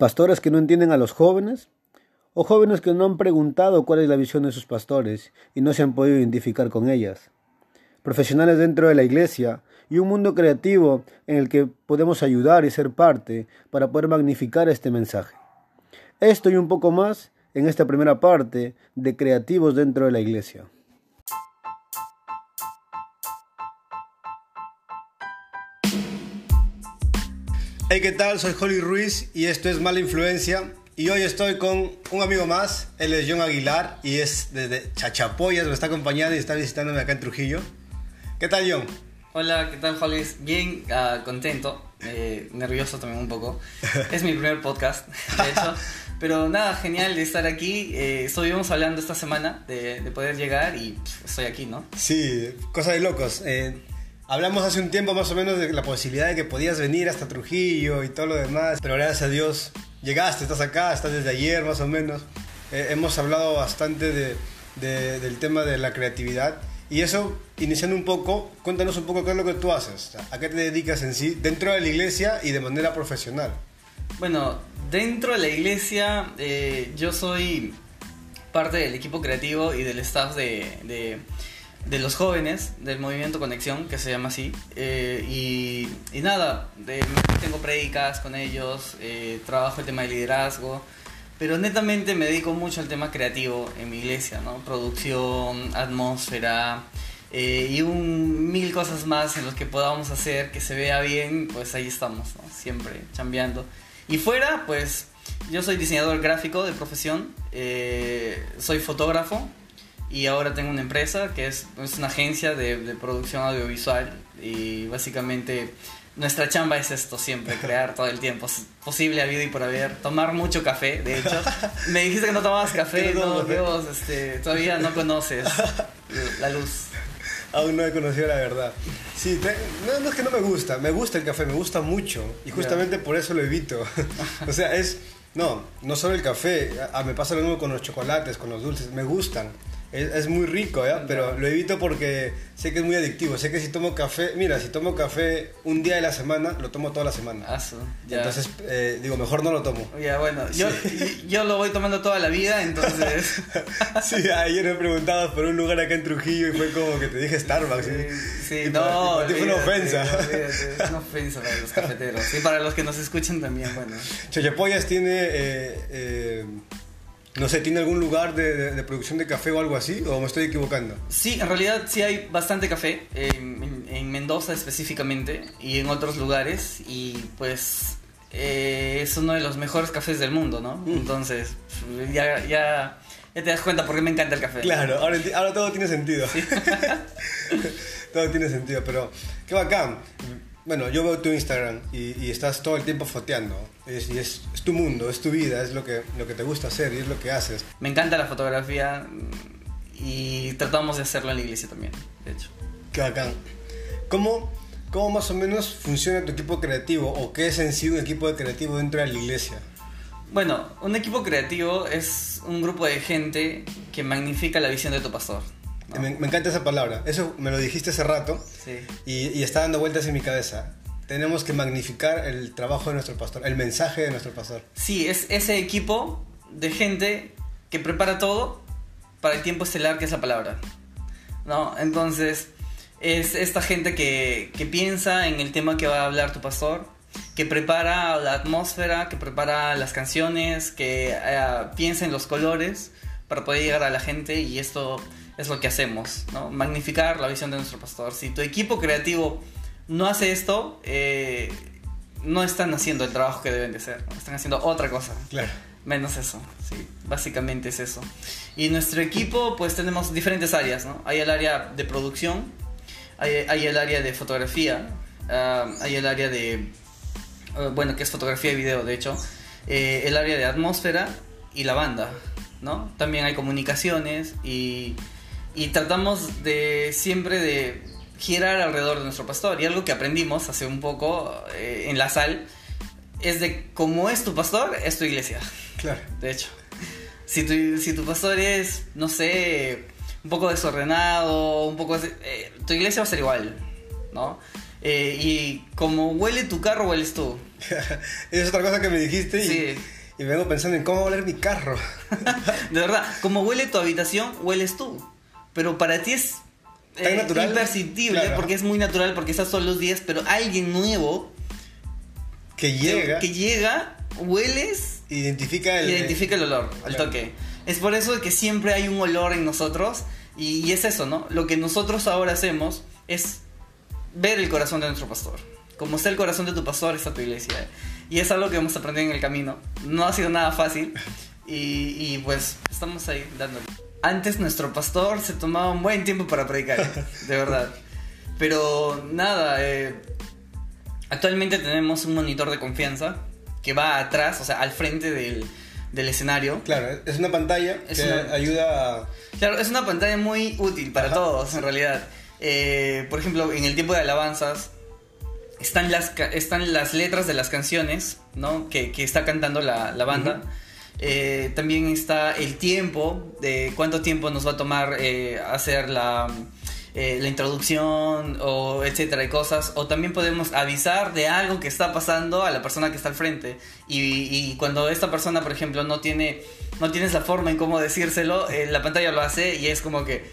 pastores que no entienden a los jóvenes, o jóvenes que no han preguntado cuál es la visión de sus pastores y no se han podido identificar con ellas, profesionales dentro de la iglesia y un mundo creativo en el que podemos ayudar y ser parte para poder magnificar este mensaje. Esto y un poco más en esta primera parte de Creativos dentro de la iglesia. Hey, ¿qué tal? Soy Holly Ruiz y esto es Mala Influencia. Y hoy estoy con un amigo más, él es John Aguilar y es desde Chachapoyas, me está acompañando y está visitándome acá en Trujillo. ¿Qué tal, John? Hola, ¿qué tal, Holly? Bien, uh, contento, eh, nervioso también un poco. Es mi primer podcast, de hecho. Pero nada, genial de estar aquí. Eh, estuvimos hablando esta semana de, de poder llegar y pff, estoy aquí, ¿no? Sí, cosa de locos. Eh, hablamos hace un tiempo más o menos de la posibilidad de que podías venir hasta Trujillo y todo lo demás, pero gracias a Dios llegaste, estás acá, estás desde ayer más o menos. Eh, hemos hablado bastante de, de, del tema de la creatividad y eso, iniciando un poco, cuéntanos un poco qué es lo que tú haces, a qué te dedicas en sí, dentro de la iglesia y de manera profesional. Bueno, dentro de la iglesia eh, yo soy parte del equipo creativo y del staff de, de los jóvenes del movimiento Conexión, que se llama así. Eh, y, y, nada, tengo predicas con ellos, eh, trabajo el tema de liderazgo, pero netamente me dedico mucho al tema creativo en mi iglesia, ¿no? Producción, atmósfera. Eh, y un mil cosas más en los que podamos hacer que se vea bien, pues ahí estamos, siempre chambeando. Y fuera, pues yo soy diseñador gráfico de profesión, eh, soy fotógrafo y ahora tengo una empresa que es, es una agencia de, de, producción audiovisual y básicamente nuestra chamba es esto siempre, crear todo el tiempo, posible habido y por haber, tomar mucho café, de hecho. Me dijiste que no tomabas café, no, veo, este, todavía no conoces la luz. Aún no he conocido la verdad. Sí, te, no, no, es que no me gusta, me gusta el café, me gusta mucho. Y justamente yeah. por eso lo evito. o sea, es. No, no solo el café, a, me pasa lo mismo con los chocolates, con los dulces, me gustan. Es, es muy rico, ¿ya? pero lo evito porque sé que es muy adictivo. Sé que si tomo café, mira, si tomo café un día de la semana, lo tomo toda la semana. Ah, ya. Entonces, eh, digo, mejor no lo tomo. Ya, bueno, sí. yo, yo lo voy tomando toda la vida, entonces. sí, ayer me preguntabas por un lugar acá en Trujillo y fue como que te dije Starbucks. Sí, sí y no. Fue una ofensa. Es una ofensa para los cafeteros. Y para los que nos escuchan también, bueno. Chachapoyas tiene. Eh, eh, no sé, ¿tiene algún lugar de, de, de, producción de café o algo así? ¿O me estoy equivocando? Sí, en realidad sí hay bastante café, eh, en, en, Mendoza específicamente y en otros lugares. Y pues eh, es uno de los mejores cafés del mundo, ¿no? Mm. Entonces, ya, ya, ya, te das cuenta por qué me encanta el café. Claro, ahora, ahora todo tiene sentido. Sí. todo tiene sentido, pero qué bacán bueno, yo veo tu Instagram y, y, estás todo el tiempo foteando. Es, y es, es, tu mundo, es tu vida, es lo que, lo que te gusta hacer y es lo que haces. Me encanta la fotografía y tratamos de hacerlo en la iglesia también, de hecho. Qué bacán. ¿Cómo, ¿Cómo más o menos funciona tu equipo creativo o qué es en sí un equipo de creativo dentro de la iglesia? Bueno, un equipo creativo es un grupo de gente que magnifica la visión de tu pastor. ¿no? Me, me, encanta esa palabra. Eso me lo dijiste hace rato sí. y, y, está dando vueltas en mi cabeza. Tenemos que magnificar el trabajo de nuestro pastor, el mensaje de nuestro pastor. Sí, es ese equipo de gente que prepara todo para el tiempo estelar que es la palabra. ¿No? Entonces, es esta gente que, que piensa en el tema que va a hablar tu pastor, que prepara la atmósfera, que prepara las canciones, que uh, piensa en los colores para poder llegar a la gente y esto es lo que hacemos, ¿no? Magnificar la visión de nuestro pastor. Si tu equipo creativo no hace esto, eh, no están haciendo el trabajo que deben de hacer, ¿no? están haciendo otra cosa. Claro. Menos eso, sí, básicamente es eso. Y nuestro equipo, pues tenemos diferentes áreas, ¿no? Hay el área de producción, hay, hay el área de fotografía, uh, hay el área de, uh, bueno, que es fotografía y video, de hecho, eh, el área de atmósfera y la banda, ¿no? También hay comunicaciones y y tratamos de siempre de girar alrededor de nuestro pastor. Y algo que aprendimos hace un poco eh, en la sal es de cómo es tu pastor, es tu iglesia. Claro. De hecho, si tu, si tu pastor es, no sé, un poco desordenado, un poco... Eh, tu iglesia va a ser igual, ¿no? Eh, y como huele tu carro, hueles tú. es otra cosa que me dijiste y, Sí. y vengo pensando en cómo va a oler mi carro. De verdad, como huele tu habitación, hueles tú. Pero para ti es eh, Tan natural. imperceptible Claro. porque es muy natural, porque estás todos los días, pero alguien nuevo que llega, que llega, hueles identifica el... identifica el olor al Claro. toque. Es por eso que siempre hay un olor en nosotros y, y es eso, ¿no? Lo que nosotros ahora hacemos es ver el corazón de nuestro pastor. Como está el corazón de tu pastor, está tu iglesia. Y es algo que hemos aprendido en el camino. No ha sido nada fácil y, y, pues estamos ahí dándole. Antes nuestro pastor se tomaba un buen tiempo para predicar, ¿eh? de verdad. Pero nada, eh, actualmente tenemos un monitor de confianza que va atrás, o sea, al frente del, del escenario. Claro, es una pantalla Es que una- ayuda a... Claro, es una pantalla muy útil para Ajá. todos, en realidad. Eh, por ejemplo, en el tiempo de alabanzas están las, están las letras de las canciones ¿no? que, que está cantando la, la banda. Eh, también está el tiempo, de cuánto tiempo nos va a tomar eh, hacer la, eh, la introducción o etcétera de cosas. O también podemos avisar de algo que está pasando a la persona que está al frente. Y, y cuando esta persona, por ejemplo, no tiene no tienes la forma en cómo decírselo, la pantalla lo hace y es como que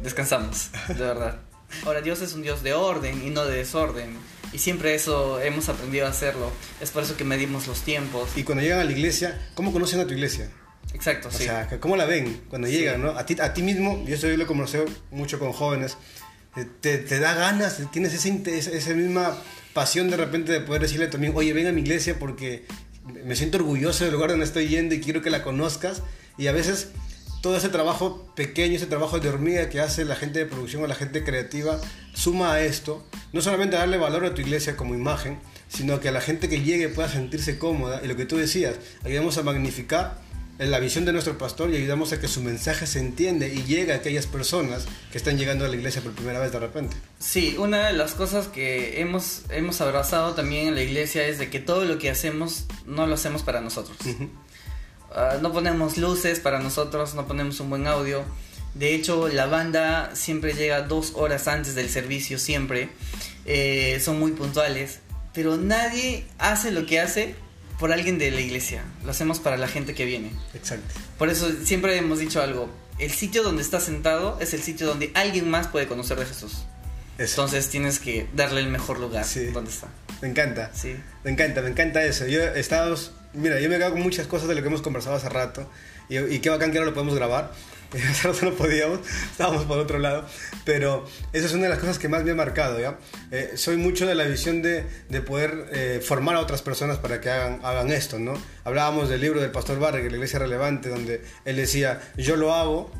descansamos, de verdad. Ahora Dios es un Dios de orden y no de desorden. Y siempre eso hemos aprendido a hacerlo. Es por eso que medimos los tiempos. Y cuando llegan a la iglesia, ¿cómo conocen a tu iglesia? Exacto, O sí. sea, que ¿cómo la ven cuando Sí. llegan, no? A ti, a ti mismo, yo esto yo lo conozco mucho con jóvenes, eh, te, te da ganas, tienes esa, esa misma pasión de repente de poder decirle también, oye, ven a mi iglesia porque me siento orgulloso del lugar donde estoy yendo y quiero que la conozcas. Y a veces todo ese trabajo pequeño, ese trabajo de hormiga que hace la gente de producción o la gente creativa, suma a esto, no solamente a darle valor a tu iglesia como imagen, sino que a la gente que llegue pueda sentirse cómoda. Y lo que tú decías, ayudamos a magnificar la visión de nuestro pastor y ayudamos a que su mensaje se entiende y llegue a aquellas personas que están llegando a la iglesia por primera vez de repente. Sí, una de las cosas que hemos, hemos abrazado también en la iglesia es de que todo lo que hacemos no lo hacemos para nosotros. Ah, no ponemos luces para nosotros, no ponemos un buen audio. De hecho, la banda siempre llega dos horas antes del servicio, siempre. Eh, son muy puntuales. Pero nadie hace lo que hace por alguien de la iglesia. Lo hacemos para la gente que viene. Exacto. Por eso siempre hemos dicho algo. El sitio donde estás sentado es el sitio donde alguien más puede conocer de Jesús. Eso. Entonces tienes que darle el mejor lugar Sí. donde está. me encanta. Sí. Me encanta, me encanta eso. Yo he estado, mira, yo me quedo con muchas cosas de lo que hemos conversado hace rato y, y qué bacán que ahora lo podemos grabar. Hace rato no podíamos, estábamos por otro lado, pero esa es una de las cosas que más me ha marcado, ¿ya? Eh, soy mucho de la visión de, de poder eh, formar a otras personas para que hagan, hagan esto, ¿no? Hablábamos del libro del Pastor Barre, la Iglesia Relevante, donde él decía, yo lo hago,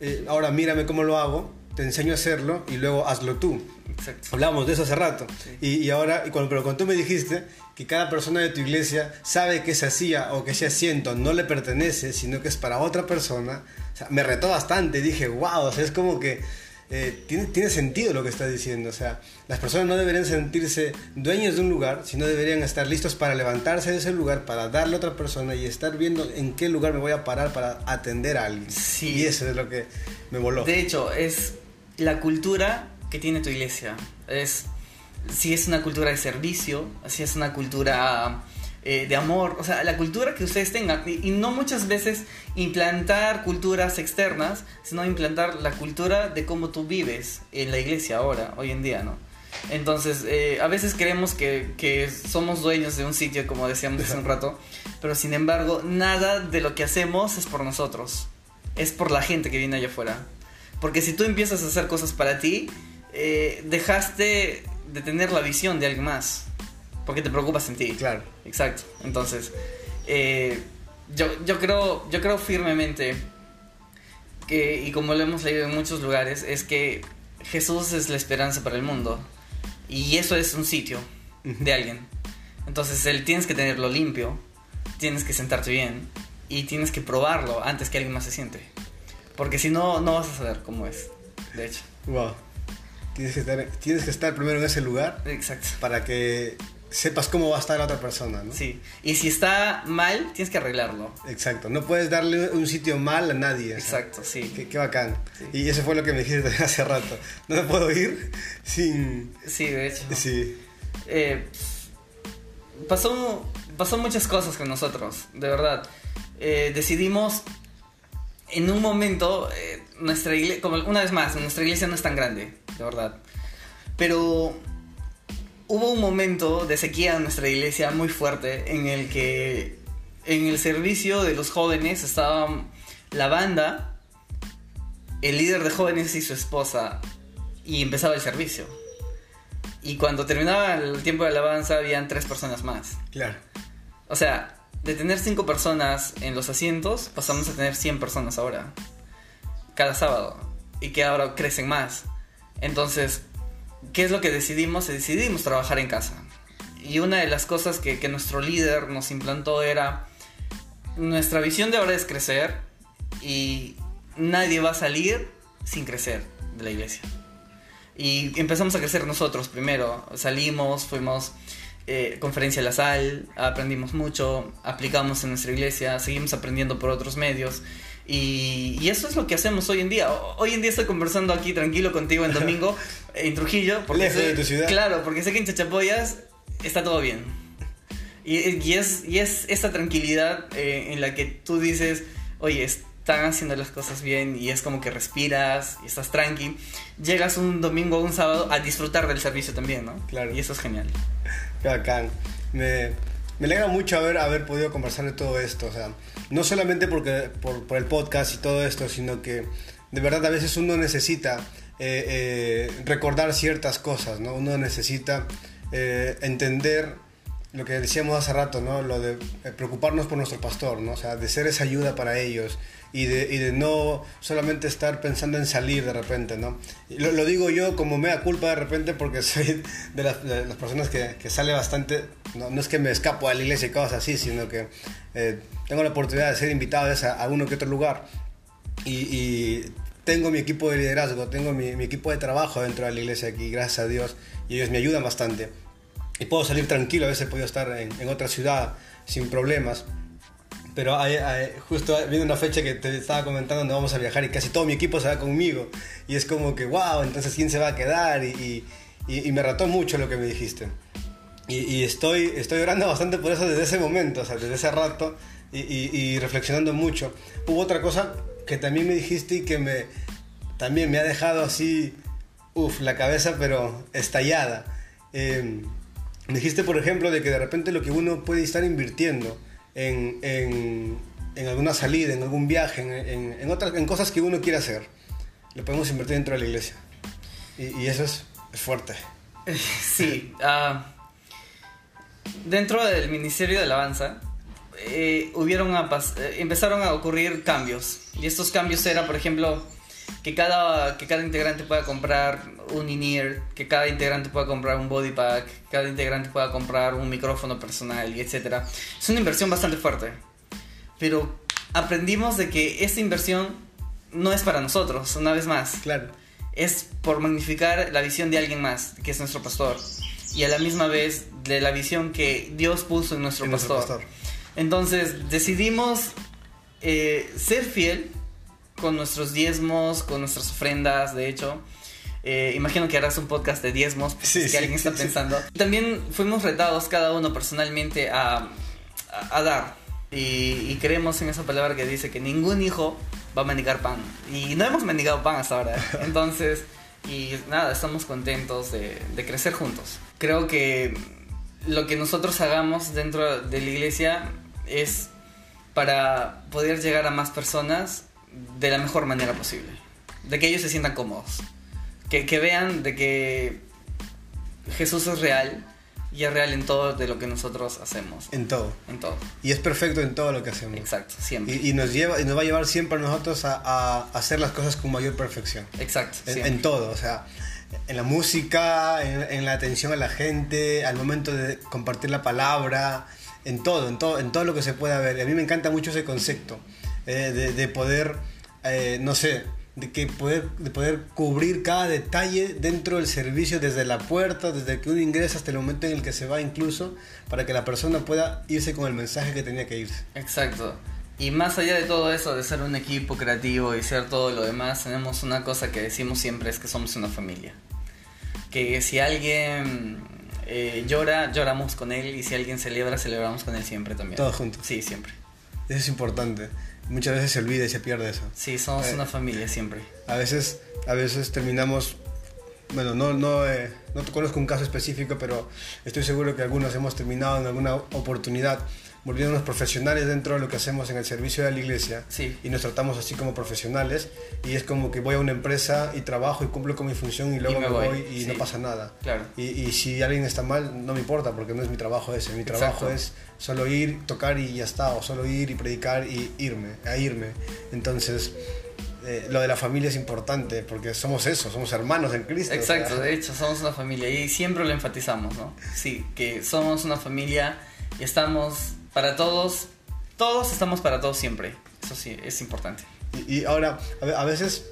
eh, ahora mírame cómo lo hago, te enseño a hacerlo y luego hazlo tú. Exacto. Hablábamos de eso hace rato. Sí. Y, y ahora, y cuando, pero cuando tú me dijiste que cada persona de tu iglesia sabe que esa silla o que ese asiento no le pertenece, sino que es para otra persona, o sea, me retó bastante. Dije, wow, o sea, es como que eh, tiene, tiene sentido lo que estás diciendo. O sea, las personas no deberían sentirse dueños de un lugar, sino deberían estar listos para levantarse de ese lugar, para darle a otra persona y estar viendo en qué lugar me voy a parar para atender a alguien. Sí. Y eso es lo que me voló. De hecho, es la cultura que tiene tu iglesia. Es si es una cultura de servicio, si es una cultura eh, de amor, o sea, la cultura que ustedes tengan. Y, y no muchas veces implantar culturas externas, sino implantar la cultura de cómo tú vives en la iglesia ahora, hoy en día, ¿no? Entonces, eh, a veces creemos que, que somos dueños de un sitio, como decíamos hace un rato, pero sin embargo, nada de lo que hacemos es por nosotros, es por la gente que viene allá afuera. Porque si tú empiezas a hacer cosas para ti, eh, dejaste de tener la visión de alguien más. Porque te preocupas en ti. Claro. Exacto. Entonces, eh, yo, yo, creo, yo creo firmemente que, y como lo hemos leído en muchos lugares, es que Jesús es la esperanza para el mundo. Y eso es un sitio de alguien. Entonces, él tienes que tenerlo limpio, tienes que sentarte bien y tienes que probarlo antes que alguien más se siente. Porque si no, no vas a saber cómo es, de hecho. Wow. Tienes que, estar, tienes que estar primero en ese lugar Exacto. para que sepas cómo va a estar la otra persona, ¿no? Sí. Y si está mal, tienes que arreglarlo. Exacto. No puedes darle un sitio mal a nadie. o sea, Exacto, sí. Qué, qué bacán. Sí. Y eso fue lo que me dijiste hace rato. No me puedo ir sin... Sí, de hecho. Sí. Eh, pasó, pasó muchas cosas con nosotros, de verdad. Eh, decidimos en un momento, eh, nuestra iglesia, como una vez más, nuestra iglesia no es tan grande, de verdad. Pero hubo un momento de sequía en nuestra iglesia muy fuerte en el que en el servicio de los jóvenes estaban la banda, el líder de jóvenes y su esposa y empezaba el servicio. Y cuando terminaba el tiempo de alabanza habían tres personas más. Claro. O sea, de tener cinco personas en los asientos pasamos a tener 100 personas ahora. Cada sábado. Y que ahora crecen más. Entonces, ¿qué es lo que decidimos? Decidimos trabajar en casa. Y una de las cosas que, nuestro líder nos implantó era, nuestra visión de ahora es crecer y nadie va a salir sin crecer de la iglesia. Y empezamos a crecer nosotros primero. Salimos, fuimos eh, conferencia a la sal, aprendimos mucho, aplicamos en nuestra iglesia, seguimos aprendiendo por otros medios. Y, y, eso es lo que hacemos hoy en día. Hoy en día estoy conversando aquí tranquilo contigo en domingo en Trujillo. Porque Lejos de tu ciudad. Claro, porque sé que en Chachapoyas está todo bien. Y, y es, y es esta tranquilidad eh, en la que tú dices, oye, están haciendo las cosas bien y es como que respiras y estás tranqui. Llegas un domingo o un sábado a disfrutar del servicio también, ¿no? Claro. Y eso es genial. Qué bacán. Me, me alegra mucho haber, haber podido conversar de todo esto. O sea, no solamente porque, por, el podcast y todo esto, sino que de verdad a veces uno necesita eh, eh, recordar ciertas cosas, ¿no? Uno necesita eh, entender lo que decíamos hace rato, ¿no? Lo de preocuparnos por nuestro pastor, ¿no? O sea, de ser esa ayuda para ellos y de, y de no solamente estar pensando en salir de repente, ¿no? Lo, lo, digo yo como mea culpa de repente porque soy de las, de las personas que, que, sale bastante, no, no, es que me escapo a la iglesia y cosas así, sino que eh, tengo la oportunidad de ser invitado a, a uno que otro lugar y, y tengo mi equipo de liderazgo, tengo mi, mi equipo de trabajo dentro de la iglesia aquí, gracias a Dios, y ellos me ayudan bastante y puedo salir tranquilo, a veces podido estar en, en otra ciudad sin problemas. Pero hay, hay, justo viene una fecha que te estaba comentando donde vamos a viajar y casi todo mi equipo se va conmigo. Y es como que, wow, entonces ¿quién se va a quedar? Y, y, me rató mucho lo que me dijiste. Y, estoy, estoy orando bastante por eso desde ese momento, o sea, desde ese rato y, reflexionando mucho. Hubo otra cosa que también me dijiste y que me, también me ha dejado así, uff, la cabeza pero estallada. Eh, me dijiste, por ejemplo, de que de repente lo que uno puede estar invirtiendo en, en, alguna salida, en algún viaje, en, en, otras, en cosas que uno quiere hacer, lo podemos invertir dentro de la iglesia. Y, y eso es, es, fuerte. Sí. Uh, dentro del Ministerio de Alabanza, eh, hubieron a eh, empezaron a ocurrir cambios. Y estos cambios eran, por ejemplo, que cada, que cada integrante pueda comprar un in-ear, que cada integrante pueda comprar un body pack, que cada integrante pueda comprar un micrófono personal y etc. Es una inversión bastante fuerte. Pero aprendimos de que esta inversión no es para nosotros, una vez más. Claro. Es por magnificar la visión de alguien más, que es nuestro pastor. Y a la misma vez de la visión que Dios puso en nuestro, en pastor. nuestro pastor. Entonces decidimos eh, ser fiel con nuestros diezmos, con nuestras ofrendas, de hecho. Eh, imagino que harás un podcast de diezmos, pues, sí, que sí, alguien está sí, pensando. También fuimos retados cada uno personalmente a, a, a dar. Y, y, creemos en esa palabra que dice que ningún hijo va a mendigar pan. Y no hemos mendigado pan hasta ahora. Entonces, y nada, estamos contentos de, de crecer juntos. Creo que lo que nosotros hagamos dentro de la iglesia es para poder llegar a más personas de la mejor manera posible. De que ellos se sientan cómodos. Que, que vean de que Jesús es real y es real en todo de lo que nosotros hacemos. En todo. En todo. Y es perfecto en todo lo que hacemos. Exacto, siempre. Y, y nos, lleva, y nos va a llevar siempre a nosotros a, a, hacer las cosas con mayor perfección. Exacto. En, en todo, o sea, en la música, en, en, la atención a la gente, al momento de compartir la palabra, en todo, en todo, en todo lo que se pueda ver. Y a mí me encanta mucho ese concepto eh, de, de, poder, eh, no sé, de, que poder, de poder cubrir cada detalle dentro del servicio, desde la puerta, desde que uno ingresa hasta el momento en el que se va incluso, para que la persona pueda irse con el mensaje que tenía que irse. Exacto. Y más allá de todo eso, de ser un equipo creativo y ser todo lo demás, tenemos una cosa que decimos siempre, es que somos una familia. Que si alguien eh, llora, lloramos con él y si alguien celebra, celebramos con él siempre también. Todos juntos. Sí, siempre. Eso es importante. Muchas veces se olvida y se pierde eso. Sí, somos Eh, una familia siempre. A veces, a veces terminamos, bueno, no, no, eh, no te conozco un caso específico, pero estoy seguro que algunos hemos terminado en alguna oportunidad volviéndonos profesionales dentro de lo que hacemos en el servicio de la iglesia Sí. y nos tratamos así como profesionales y es como que voy a una empresa y trabajo y cumplo con mi función y luego me me, voy, voy, y sí. no pasa nada. Claro. Y, y si alguien está mal, no me importa porque no es mi trabajo ese. Mi trabajo Exacto. es solo ir, tocar y ya está, o solo ir y predicar y irme, a irme. Entonces, eh, lo de la familia es importante porque somos eso, somos hermanos en Cristo. Exacto, de hecho, somos una familia y siempre lo enfatizamos, ¿no? Sí, que somos una familia y estamos para todos, todos estamos para todos siempre. Eso sí, es importante. Y, y ahora, a, ve- a veces,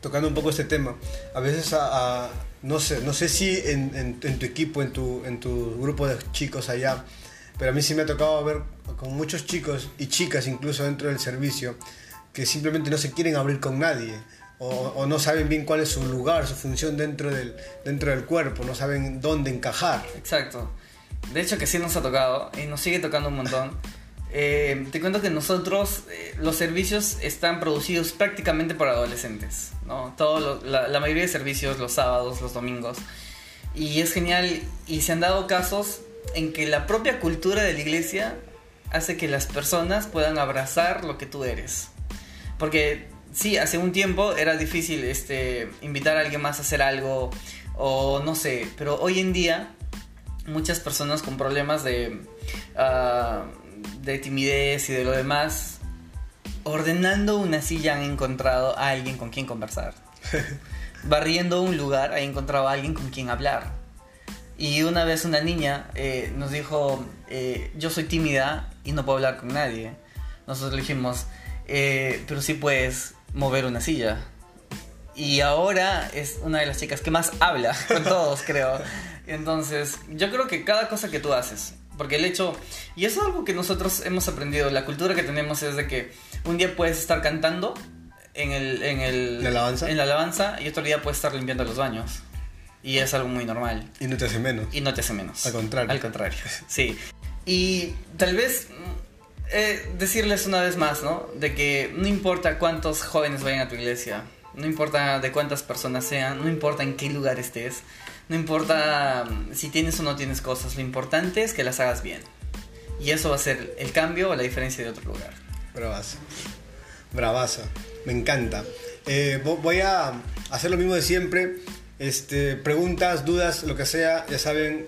tocando un poco este tema, a veces, a, a- no, sé, no sé si en, en- en tu equipo, en tu, en tu grupo de chicos allá, pero a mí sí me ha tocado ver con muchos chicos y chicas incluso dentro del servicio que simplemente no se quieren abrir con nadie. O, o no saben bien cuál es su lugar, su función dentro del, dentro del cuerpo, no saben dónde encajar. Exacto. De hecho que sí nos ha tocado y nos sigue tocando un montón. Eh, te cuento que nosotros, eh, los servicios están producidos prácticamente por adolescentes, ¿no? Todo lo- la, la mayoría de servicios los sábados, los domingos. Y es genial y se han dado casos en que la propia cultura de la iglesia hace que las personas puedan abrazar lo que tú eres. Porque sí, hace un tiempo era difícil este, invitar a alguien más a hacer algo o no sé, pero hoy en día muchas personas con problemas de, ah, de timidez y de lo demás, ordenando una silla han encontrado a alguien con quien conversar. Barriendo un lugar han encontrado a alguien con quien hablar. Y una vez una niña eh, nos dijo, eh, yo soy tímida y no puedo hablar con nadie. Nosotros le dijimos, "Eh, pero sí puedes mover una silla. Y ahora es una de las chicas que más habla con todos, creo. Entonces, yo creo que cada cosa que tú haces, porque el hecho, y eso es algo que nosotros hemos aprendido, la cultura que tenemos es de que un día puedes estar cantando en el... En el ¿La alabanza? En la alabanza y otro día puedes estar limpiando los baños. Y es algo muy normal. Y no te hace menos. Y no te hace menos. Al contrario. Al contrario, sí. Y tal vez eh, decirles una vez más, ¿no? De que no importa cuántos jóvenes vayan a tu iglesia, no importa de cuántas personas sean, no importa en qué lugar estés, no importa mm, si tienes o no tienes cosas, lo importante es que las hagas bien. Y eso va a ser el cambio o la diferencia de otro lugar. Bravazo. Bravazo. Me encanta. Eh, vo- voy a hacer lo mismo de siempre. Este, preguntas, dudas, lo que sea, ya saben,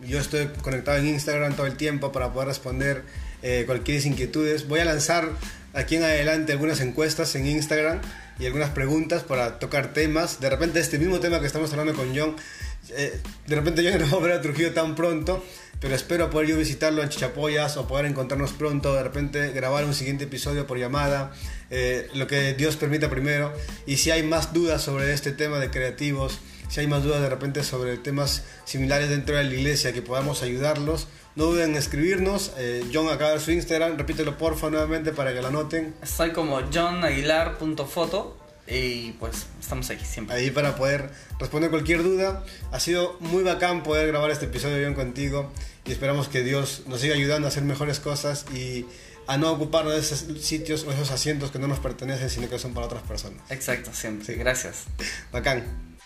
yo estoy conectado en Instagram todo el tiempo para poder responder eh, cualquier inquietudes. Voy a lanzar aquí en adelante algunas encuestas en Instagram y algunas preguntas para tocar temas. De repente este mismo tema que estamos hablando con John, eh, de repente yo no voy a ver a Trujillo tan pronto, pero espero poder yo visitarlo en Chichapoyas o poder encontrarnos pronto, de repente grabar un siguiente episodio por llamada, eh, lo que Dios permita primero. Y si hay más dudas sobre este tema de creativos, si hay más dudas de repente sobre temas similares dentro de la iglesia que podamos ayudarlos, no duden en escribirnos. Eh, John acaba de su Instagram, repítelo porfa nuevamente para que lo anoten. Estoy como johnaguilar.foto y pues estamos ahí siempre. ahí para poder responder cualquier duda. Ha sido muy bacán poder grabar este episodio bien contigo y esperamos que Dios nos siga ayudando a hacer mejores cosas y a no ocuparnos de esos sitios o esos asientos que no nos pertenecen, sino que son para otras personas. Exacto, siempre. Sí. Gracias. Bacán.